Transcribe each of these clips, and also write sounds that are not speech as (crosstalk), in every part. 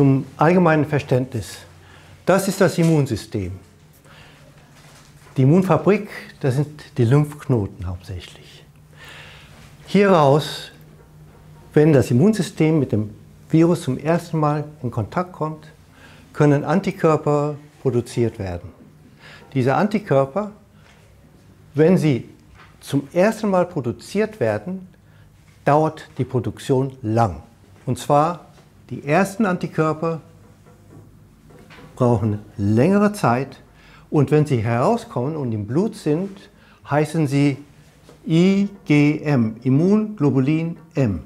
zum allgemeinen Verständnis. Das ist das Immunsystem. Die Immunfabrik, das sind die Lymphknoten hauptsächlich. Hieraus, wenn das Immunsystem mit dem Virus zum ersten Mal in Kontakt kommt, können Antikörper produziert werden. Diese Antikörper, wenn sie zum ersten Mal produziert werden, dauert die Produktion lang. Und zwar die ersten Antikörper brauchen längere Zeit und wenn sie herauskommen und im Blut sind, heißen sie IgM, Immunglobulin M.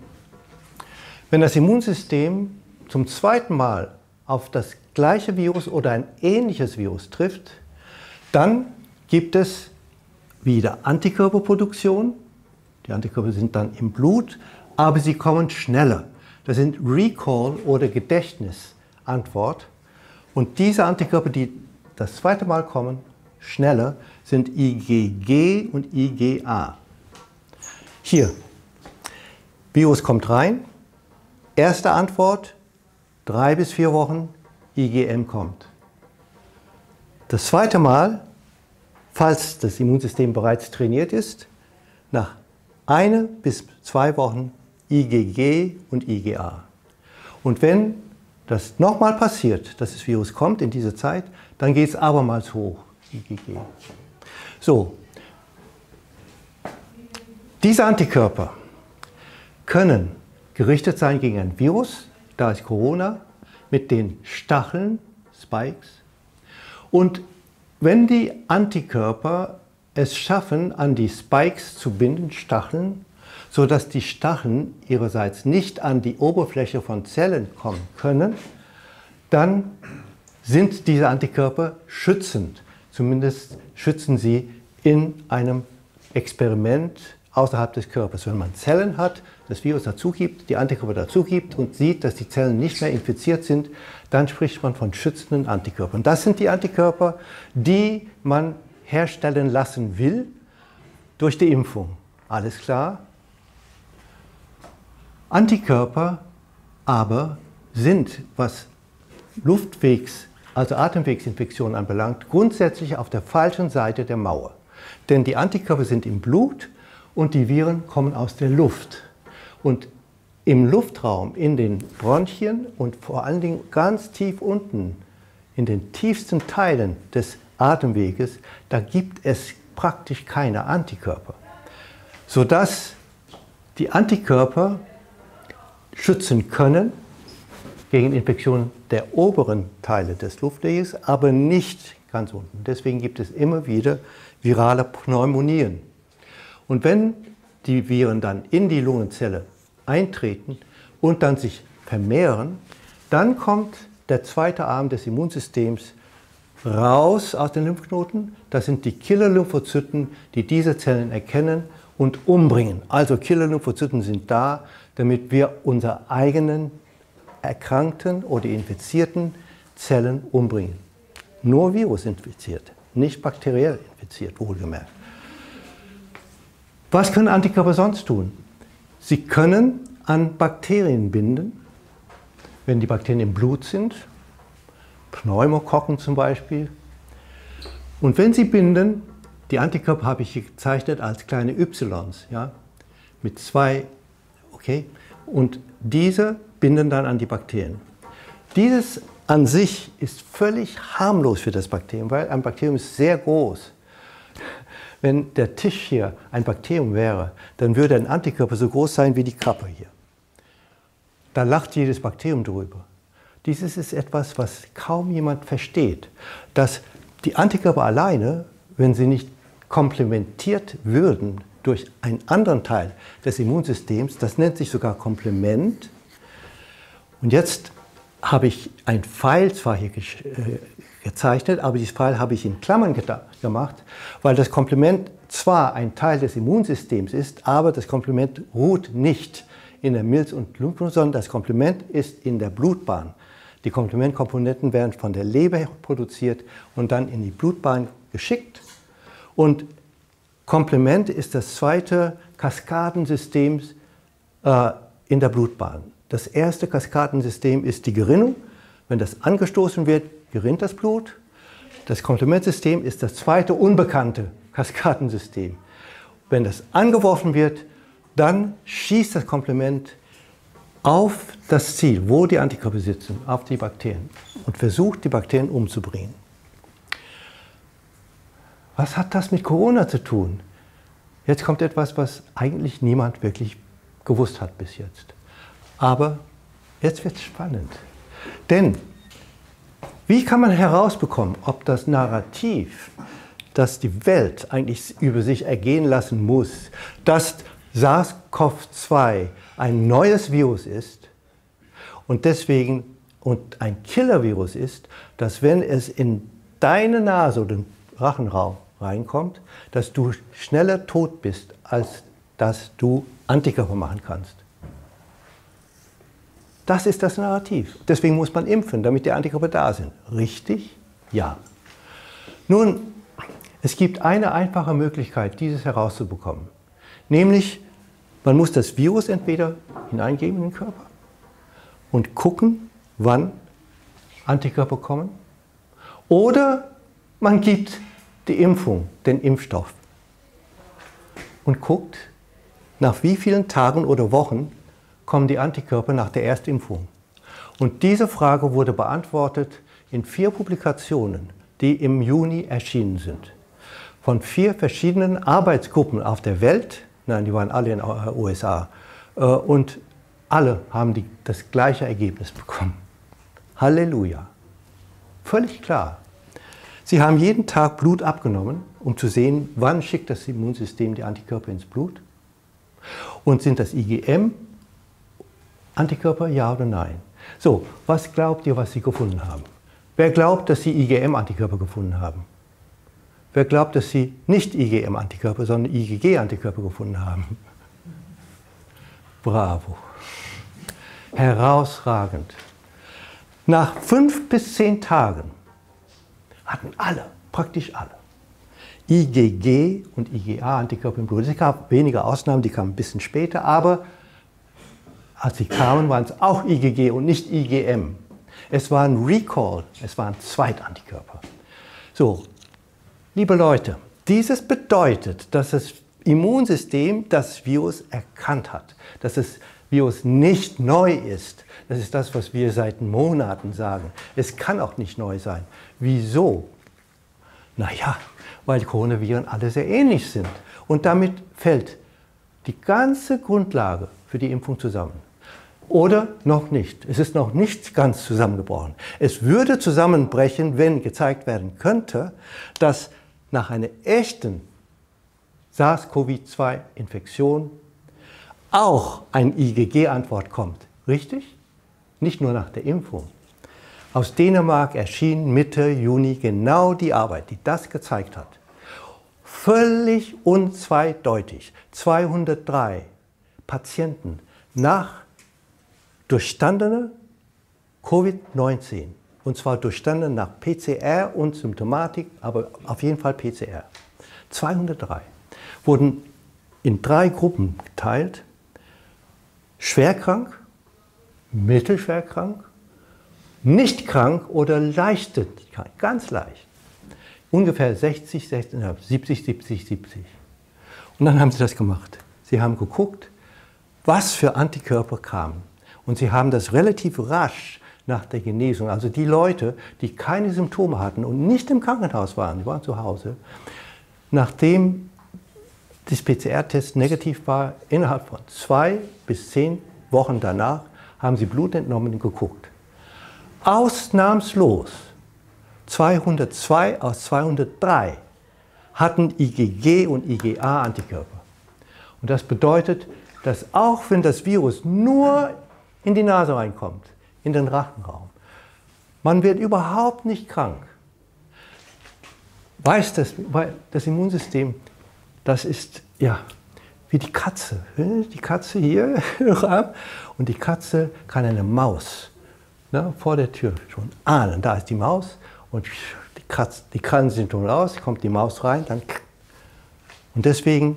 Wenn das Immunsystem zum zweiten Mal auf das gleiche Virus oder ein ähnliches Virus trifft, dann gibt es wieder Antikörperproduktion. Die Antikörper sind dann im Blut, aber sie kommen schneller. Das sind Recall- oder Gedächtnisantwort. Und diese Antikörper, die das zweite Mal kommen, schneller, sind IgG und IgA. Hier, Virus kommt rein, erste Antwort, drei bis vier Wochen, IgM kommt. Das zweite Mal, falls das Immunsystem bereits trainiert ist, nach eine bis zwei Wochen IgG und IgA. Und wenn das nochmal passiert, dass das Virus kommt in diese Zeit, dann geht es abermals hoch, IgG. So, diese Antikörper können gerichtet sein gegen ein Virus, da ist Corona, mit den Stacheln, Spikes. Und wenn die Antikörper es schaffen, an die Spikes zu binden, Stacheln, sodass die Stacheln ihrerseits nicht an die Oberfläche von Zellen kommen können, dann sind diese Antikörper schützend. Zumindest schützen sie in einem Experiment außerhalb des Körpers. Wenn man Zellen hat, das Virus dazugibt, die Antikörper dazugibt und sieht, dass die Zellen nicht mehr infiziert sind, dann spricht man von schützenden Antikörpern. Das sind die Antikörper, die man herstellen lassen will durch die Impfung. Alles klar? Antikörper aber sind, was Luftwegs, also Atemwegsinfektionen anbelangt, grundsätzlich auf der falschen Seite der Mauer. Denn die Antikörper sind im Blut und die Viren kommen aus der Luft. Und im Luftraum, in den Bronchien und vor allen Dingen ganz tief unten, in den tiefsten Teilen des Atemweges, da gibt es praktisch keine Antikörper. Sodass die Antikörper schützen können gegen Infektionen der oberen Teile des Luftweges, aber nicht ganz unten. Deswegen gibt es immer wieder virale Pneumonien. Und wenn die Viren dann in die Lungenzelle eintreten und dann sich vermehren, dann kommt der zweite Arm des Immunsystems raus aus den Lymphknoten. Das sind die Killer-Lymphozyten, die diese Zellen erkennen und umbringen. Also Killer-Lymphozyten sind da, damit wir unsere eigenen erkrankten oder infizierten Zellen umbringen. Nur Virus infiziert, nicht bakteriell infiziert, wohlgemerkt. Was können Antikörper sonst tun? Sie können an Bakterien binden, wenn die Bakterien im Blut sind, Pneumokokken zum Beispiel. Und wenn sie binden, die Antikörper habe ich gezeichnet als kleine Ys, ja, mit zwei, okay, und diese binden dann an die Bakterien. Dieses an sich ist völlig harmlos für das Bakterium, weil ein Bakterium ist sehr groß. Wenn der Tisch hier ein Bakterium wäre, dann würde ein Antikörper so groß sein wie die Kappe hier. Da lacht jedes Bakterium drüber. Dieses ist etwas, was kaum jemand versteht, dass die Antikörper alleine, wenn sie nicht komplementiert würden durch einen anderen Teil des Immunsystems, das nennt sich sogar Komplement. Und jetzt habe ich ein Pfeil zwar hier äh, gezeichnet, aber dieses Pfeil habe ich in Klammern gemacht, weil das Komplement zwar ein Teil des Immunsystems ist, aber das Komplement ruht nicht in der Milz- und Lymphknoten, sondern das Komplement ist in der Blutbahn. Die Komplementkomponenten werden von der Leber produziert und dann in die Blutbahn geschickt. Und Komplement ist das zweite Kaskadensystem äh, in der Blutbahn. Das erste Kaskadensystem ist die Gerinnung. Wenn das angestoßen wird, gerinnt das Blut. Das Komplementsystem ist das zweite unbekannte Kaskadensystem. Wenn das angeworfen wird, dann schießt das Komplement auf das Ziel, wo die Antikörper sitzen, auf die Bakterien und versucht, die Bakterien umzubringen. Was hat das mit Corona zu tun? Jetzt kommt etwas, was eigentlich niemand wirklich gewusst hat bis jetzt. Aber jetzt wird es spannend. Denn wie kann man herausbekommen, ob das Narrativ, das die Welt eigentlich über sich ergehen lassen muss, dass SARS-CoV-2 ein neues Virus ist und deswegen und ein Killer-Virus ist, dass wenn es in deine Nase oder den Rachenraum reinkommt, dass du schneller tot bist, als dass du Antikörper machen kannst. Das ist das Narrativ. Deswegen muss man impfen, damit die Antikörper da sind. Richtig? Ja. Nun, es gibt eine einfache Möglichkeit, dieses herauszubekommen. Nämlich, man muss das Virus entweder hineingeben in den Körper und gucken, wann Antikörper kommen. Oder man gibt die Impfung, den Impfstoff und guckt, nach wie vielen Tagen oder Wochen kommen die Antikörper nach der Erstimpfung. Und diese Frage wurde beantwortet in vier Publikationen, die im Juni erschienen sind. Von vier verschiedenen Arbeitsgruppen auf der Welt, nein, die waren alle in den USA, äh, und alle haben die, das gleiche Ergebnis bekommen. Halleluja. Völlig klar. Sie haben jeden Tag Blut abgenommen, um zu sehen, wann schickt das Immunsystem die Antikörper ins Blut. Und sind das IgM Antikörper, ja oder nein? So, was glaubt ihr, was Sie gefunden haben? Wer glaubt, dass Sie IgM-Antikörper gefunden haben? Wer glaubt, dass Sie nicht IgM-Antikörper, sondern IgG-Antikörper gefunden haben? Bravo. Herausragend. Nach fünf bis zehn Tagen hatten alle, praktisch alle, IgG und IgA-Antikörper im Blut. Es gab wenige Ausnahmen, die kamen ein bisschen später, aber als sie kamen, waren es auch IgG und nicht IgM. Es war ein Recall, es waren Zweitantikörper. So, liebe Leute, dieses bedeutet, dass das Immunsystem das Virus erkannt hat, dass das Virus nicht neu ist. Das ist das, was wir seit Monaten sagen. Es kann auch nicht neu sein. Wieso? Naja, weil Coronaviren alle sehr ähnlich sind. Und damit fällt die ganze Grundlage für die Impfung zusammen. Oder noch nicht. Es ist noch nicht ganz zusammengebrochen. Es würde zusammenbrechen, wenn gezeigt werden könnte, dass nach einer echten SARS-CoV-2-Infektion auch eine IgG-Antwort kommt. Richtig? Nicht nur nach der Impfung. Aus Dänemark erschien Mitte Juni genau die Arbeit, die das gezeigt hat. Völlig unzweideutig. 203 Patienten nach durchstandene Covid-19. Und zwar durchstanden nach PCR und Symptomatik, aber auf jeden Fall PCR. 203 wurden in drei Gruppen geteilt. Schwerkrank, mittelschwerkrank, nicht krank oder leichte, ganz leicht. Ungefähr 60, 60, 70, 70, 70. Und dann haben sie das gemacht. Sie haben geguckt, was für Antikörper kamen. Und sie haben das relativ rasch nach der Genesung, also die Leute, die keine Symptome hatten und nicht im Krankenhaus waren, die waren zu Hause, nachdem das PCR-Test negativ war, innerhalb von zwei bis zehn Wochen danach haben sie Blut entnommen und geguckt. Ausnahmslos 202 aus 203 hatten IgG und IgA-Antikörper. Und das bedeutet, dass auch wenn das Virus nur in die Nase reinkommt, in den Rachenraum. Man wird überhaupt nicht krank. Weiß das, weil das Immunsystem, das ist ja wie die Katze. Die Katze hier (laughs) und die Katze kann eine Maus ne, vor der Tür schon ahnen. Da ist die Maus und die, Katze, die Krallen sind schon raus, kommt die Maus rein, dann und deswegen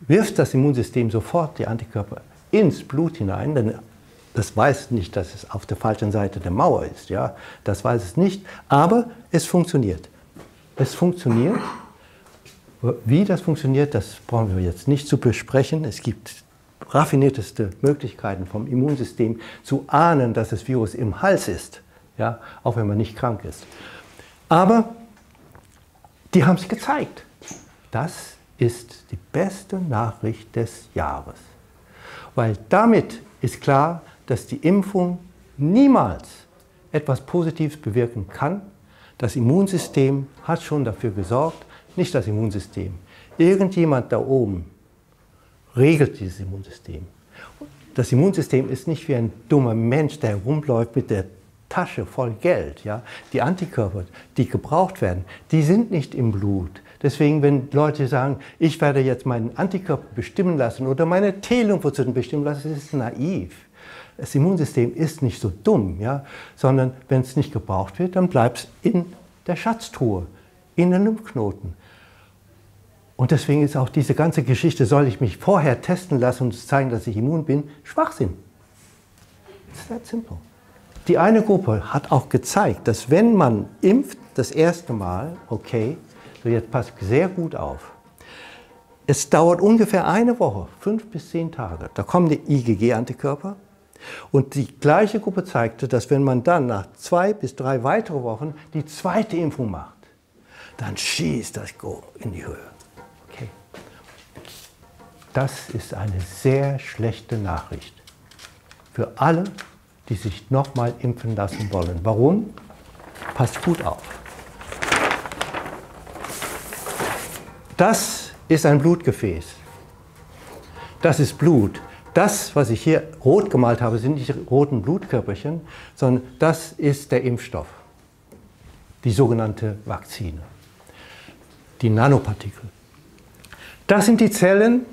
wirft das Immunsystem sofort die Antikörper ins Blut hinein, denn das weiß nicht, dass es auf der falschen Seite der Mauer ist. Ja? Das weiß es nicht, aber es funktioniert. Es funktioniert. Wie das funktioniert, das brauchen wir jetzt nicht zu besprechen. Es gibt raffinierteste Möglichkeiten vom Immunsystem zu ahnen, dass das Virus im Hals ist, ja? auch wenn man nicht krank ist. Aber die haben es gezeigt. Das ist die beste Nachricht des Jahres. Weil damit ist klar, dass die Impfung niemals etwas Positives bewirken kann. Das Immunsystem hat schon dafür gesorgt, nicht das Immunsystem. Irgendjemand da oben regelt dieses Immunsystem. Das Immunsystem ist nicht wie ein dummer Mensch, der herumläuft mit der Tasche voll Geld. Ja? Die Antikörper, die gebraucht werden, die sind nicht im Blut. Deswegen, wenn Leute sagen, ich werde jetzt meinen Antikörper bestimmen lassen oder meine T-Lymphozyten bestimmen lassen, das ist naiv. Das Immunsystem ist nicht so dumm, ja? sondern wenn es nicht gebraucht wird, dann bleibt es in der Schatztruhe, in den Lymphknoten. Und deswegen ist auch diese ganze Geschichte, soll ich mich vorher testen lassen und zeigen, dass ich immun bin, Schwachsinn. It's that simple. Die eine Gruppe hat auch gezeigt, dass wenn man impft das erste Mal, okay, so jetzt passt sehr gut auf. Es dauert ungefähr eine Woche, fünf bis zehn Tage. Da kommen die IgG-Antikörper. Und die gleiche Gruppe zeigte, dass wenn man dann nach zwei bis drei weitere Wochen die zweite Impfung macht, dann schießt das Go in die Höhe. Das ist eine sehr schlechte Nachricht für alle, die sich nochmal impfen lassen wollen. Warum? Passt gut auf. Das ist ein Blutgefäß. Das ist Blut. Das, was ich hier rot gemalt habe, sind nicht roten Blutkörperchen, sondern das ist der Impfstoff, die sogenannte Vakzine, die Nanopartikel. Das sind die Zellen,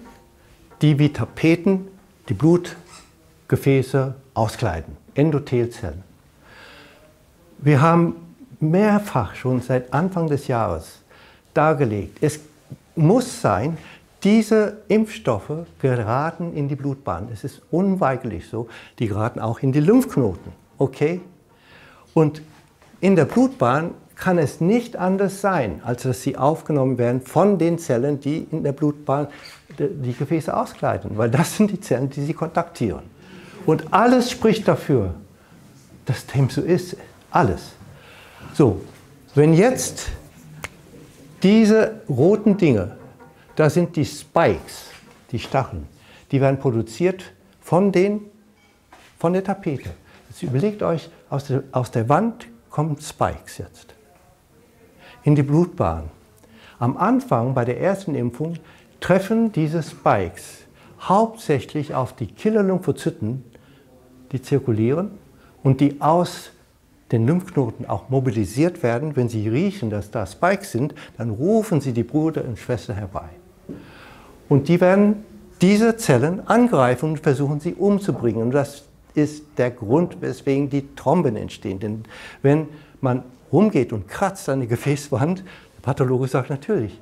die wie Tapeten die Blutgefäße auskleiden, Endothelzellen. Wir haben mehrfach schon seit Anfang des Jahres dargelegt, es muss sein, diese Impfstoffe geraten in die Blutbahn. Es ist unweigerlich so. Die geraten auch in die Lymphknoten. Okay? Und in der Blutbahn kann es nicht anders sein, als dass sie aufgenommen werden von den Zellen, die in der Blutbahn die Gefäße auskleiden. Weil das sind die Zellen, die sie kontaktieren. Und alles spricht dafür, dass dem so ist. Alles. So, wenn jetzt diese roten Dinge, das sind die Spikes, die Stacheln, die werden produziert von, den, von der Tapete. Jetzt überlegt euch, aus der, aus der Wand kommen Spikes jetzt in die Blutbahn. Am Anfang bei der ersten Impfung treffen diese Spikes hauptsächlich auf die Killer-Lymphozyten, die zirkulieren und die aus den Lymphknoten auch mobilisiert werden. Wenn sie riechen, dass da Spikes sind, dann rufen sie die Brüder und Schwester herbei. Und die werden diese Zellen angreifen und versuchen sie umzubringen. Und das ist der Grund, weswegen die Tromben entstehen. Denn wenn man rumgeht und kratzt an die Gefäßwand, der Pathologe sagt natürlich,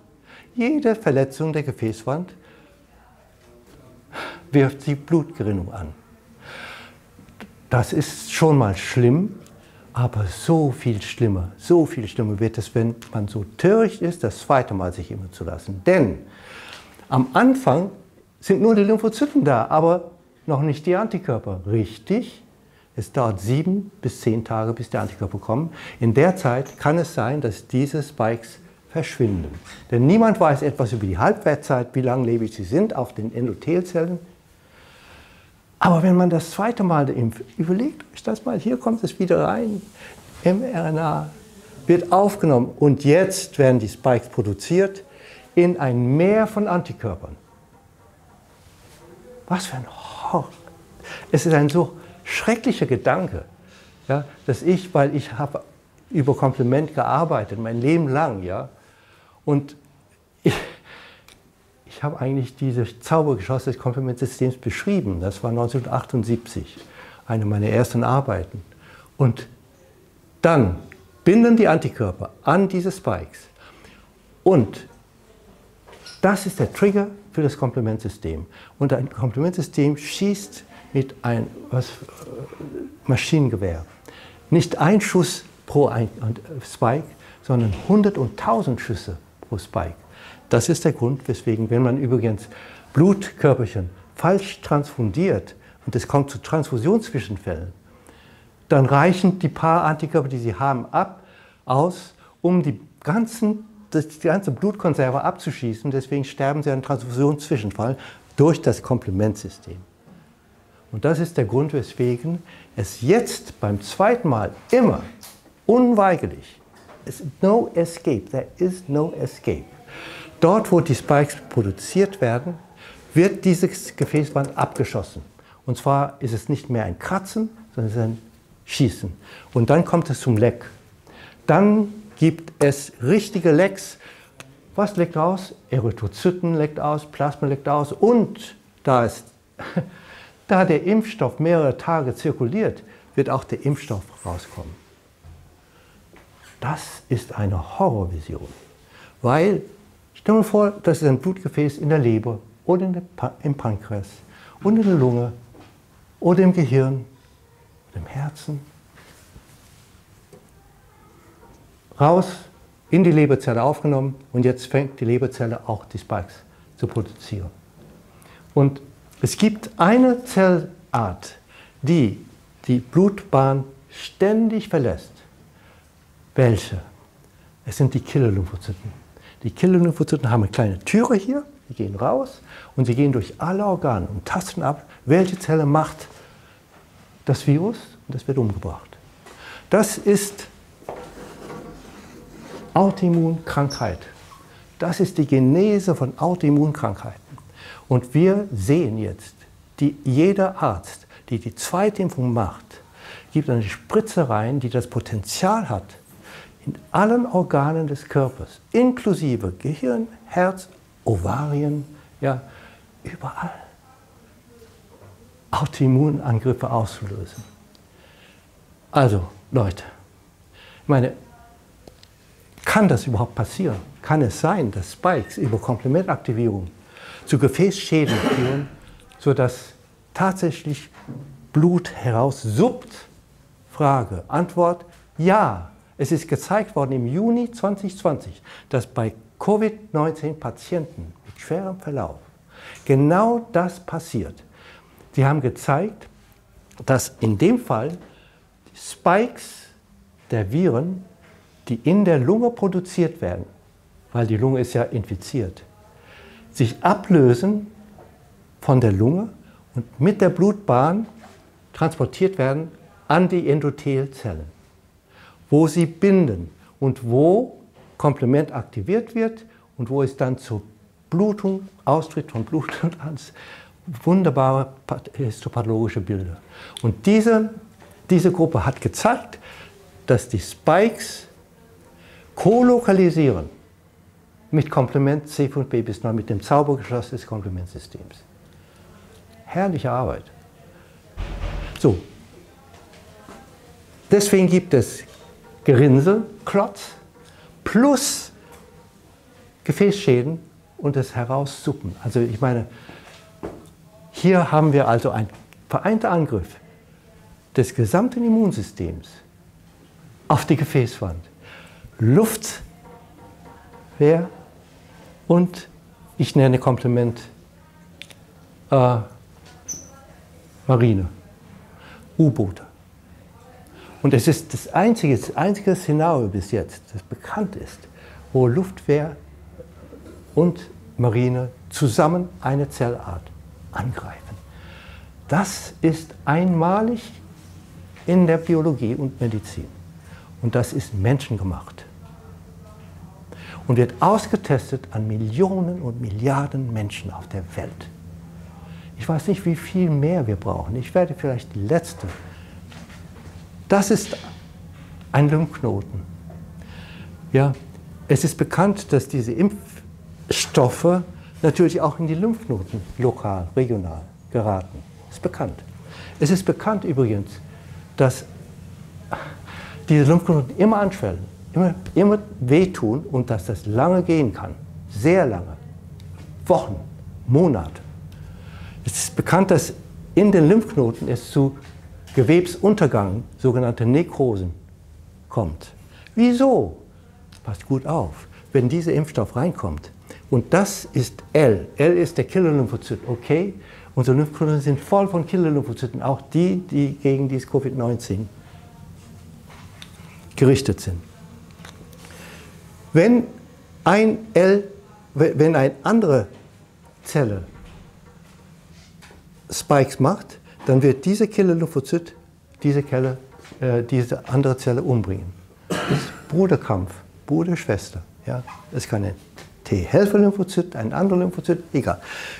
jede Verletzung der Gefäßwand wirft die Blutgerinnung an. Das ist schon mal schlimm, aber so viel schlimmer, so viel schlimmer wird es, wenn man so töricht ist, das zweite Mal sich immer zu lassen. Denn am Anfang sind nur die Lymphozyten da, aber noch nicht die Antikörper. Richtig? Es dauert sieben bis zehn Tage, bis die Antikörper kommen. In der Zeit kann es sein, dass diese Spikes verschwinden. Denn niemand weiß etwas über die Halbwertszeit, wie langlebig sie sind auf den Endothelzellen. Aber wenn man das zweite Mal impft, überlegt euch das mal, hier kommt es wieder rein, mRNA wird aufgenommen und jetzt werden die Spikes produziert in ein Meer von Antikörpern. Was für ein Horror. Es ist ein so schrecklicher Gedanke, ja, dass ich, weil ich habe über Kompliment gearbeitet, mein Leben lang, ja, und ich, ich habe eigentlich dieses Zaubergeschoss des Komplementsystems beschrieben. Das war 1978, eine meiner ersten Arbeiten. Und dann binden die Antikörper an diese Spikes. Und das ist der Trigger für das Komplementsystem. Und ein Komplementsystem schießt mit einem äh, Maschinengewehr. Nicht ein Schuss pro ein, Spike, sondern 100 und 1000 Schüsse pro Spike. Das ist der Grund, weswegen, wenn man übrigens Blutkörperchen falsch transfundiert und es kommt zu Transfusionszwischenfällen, dann reichen die paar Antikörper, die sie haben, ab, aus, um die, ganzen, die ganze Blutkonserve abzuschießen. Deswegen sterben sie an Transfusionszwischenfall durch das Komplementsystem. Und das ist der Grund, weswegen es jetzt beim zweiten Mal immer unweigerlich, ist no escape, there is no escape. Dort, wo die Spikes produziert werden, wird dieses Gefäßband abgeschossen. Und zwar ist es nicht mehr ein Kratzen, sondern es ist ein Schießen. Und dann kommt es zum Leck. Dann gibt es richtige Lecks. Was leckt aus? Erythrozyten leckt aus, Plasma leckt aus. Und da, ist, (laughs) da der Impfstoff mehrere Tage zirkuliert, wird auch der Impfstoff rauskommen. Das ist eine Horrorvision. Weil, stell dir vor, das ist ein Blutgefäß in der Leber oder im Pankreas und in der Lunge oder im Gehirn oder im Herzen. Raus, in die Leberzelle aufgenommen und jetzt fängt die Leberzelle auch die Spikes zu produzieren. Und es gibt eine Zellart, die die Blutbahn ständig verlässt. Welche? Es sind die Killer-Lymphozyten. Die Killer-Lymphozyten haben eine kleine Türe hier, die gehen raus und sie gehen durch alle Organe und tasten ab, welche Zelle macht das Virus und das wird umgebracht. Das ist Autoimmunkrankheit. Das ist die Genese von Autoimmunkrankheiten. Und wir sehen jetzt, die, jeder Arzt, die die Zweitimpfung macht, gibt eine Spritze rein, die das Potenzial hat, in allen Organen des Körpers, inklusive Gehirn, Herz, Ovarien, ja, überall Autoimmunangriffe auszulösen. Also, Leute, ich meine, kann das überhaupt passieren? Kann es sein, dass Spikes über Komplementaktivierung zu Gefäßschäden führen, sodass tatsächlich Blut heraussuppt? Frage. Antwort: Ja. Es ist gezeigt worden im Juni 2020, dass bei Covid-19-Patienten mit schwerem Verlauf genau das passiert. Sie haben gezeigt, dass in dem Fall Spikes der Viren, die in der Lunge produziert werden, weil die Lunge ist ja infiziert, sich ablösen von der Lunge und mit der Blutbahn transportiert werden an die Endothelzellen wo sie binden und wo Komplement aktiviert wird und wo es dann zur Blutung, Austritt von Blut und ans wunderbare histopathologische Bilder. Und diese, diese Gruppe hat gezeigt, dass die Spikes kolokalisieren mit Komplement C von B bis 9, mit dem Zaubergeschloss des Komplementsystems. Herrliche Arbeit. So, deswegen gibt es Gerinnsel, Klotz plus Gefäßschäden und das Heraussuppen. Also ich meine, hier haben wir also einen vereinten Angriff des gesamten Immunsystems auf die Gefäßwand. Luftwehr und ich nenne Komplement äh, Marine, U-Boote. Und es ist das einzige, das einzige Szenario bis jetzt, das bekannt ist, wo Luftwehr und Marine zusammen eine Zellart angreifen. Das ist einmalig in der Biologie und Medizin. Und das ist menschengemacht. Und wird ausgetestet an Millionen und Milliarden Menschen auf der Welt. Ich weiß nicht, wie viel mehr wir brauchen. Ich werde vielleicht die letzte das ist ein Lymphknoten. Ja, es ist bekannt, dass diese Impfstoffe natürlich auch in die Lymphknoten lokal, regional geraten. Das ist bekannt. Es ist bekannt übrigens, dass diese Lymphknoten immer anschwellen, immer, immer wehtun und dass das lange gehen kann. Sehr lange. Wochen, Monate. Es ist bekannt, dass in den Lymphknoten es zu Gewebsuntergang, sogenannte Nekrosen, kommt. Wieso? Passt gut auf, wenn dieser Impfstoff reinkommt. Und das ist L. L ist der Killer-Lymphozyt. Okay, unsere Lymphknoten sind voll von Killer-Lymphozyten, auch die, die gegen dieses Covid-19 gerichtet sind. Wenn ein L, wenn eine andere Zelle Spikes macht, dann wird diese Killer-Lymphozyt diese, Kelle, äh, diese andere Zelle umbringen. Das ist Bruderkampf, Bruder, Schwester. Ja? Das kann ein T-Helfer-Lymphozyt, ein anderer Lymphozyt, egal.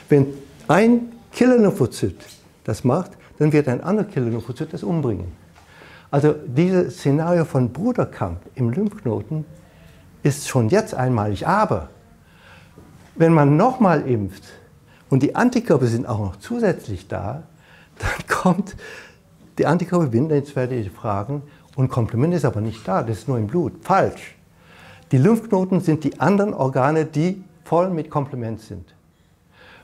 Wenn ein Killer-Lymphozyt das macht, dann wird ein anderer Killer-Lymphozyt das umbringen. Also dieses Szenario von Bruderkampf im Lymphknoten ist schon jetzt einmalig. Aber wenn man nochmal impft und die Antikörper sind auch noch zusätzlich da, dann (laughs) kommt die Antikörper binden, jetzt werde ich fragen, und Komplement ist aber nicht da, das ist nur im Blut. Falsch. Die Lymphknoten sind die anderen Organe, die voll mit Komplement sind.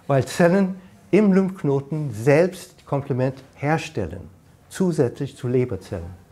Weil Zellen im Lymphknoten selbst Komplement herstellen, zusätzlich zu Leberzellen.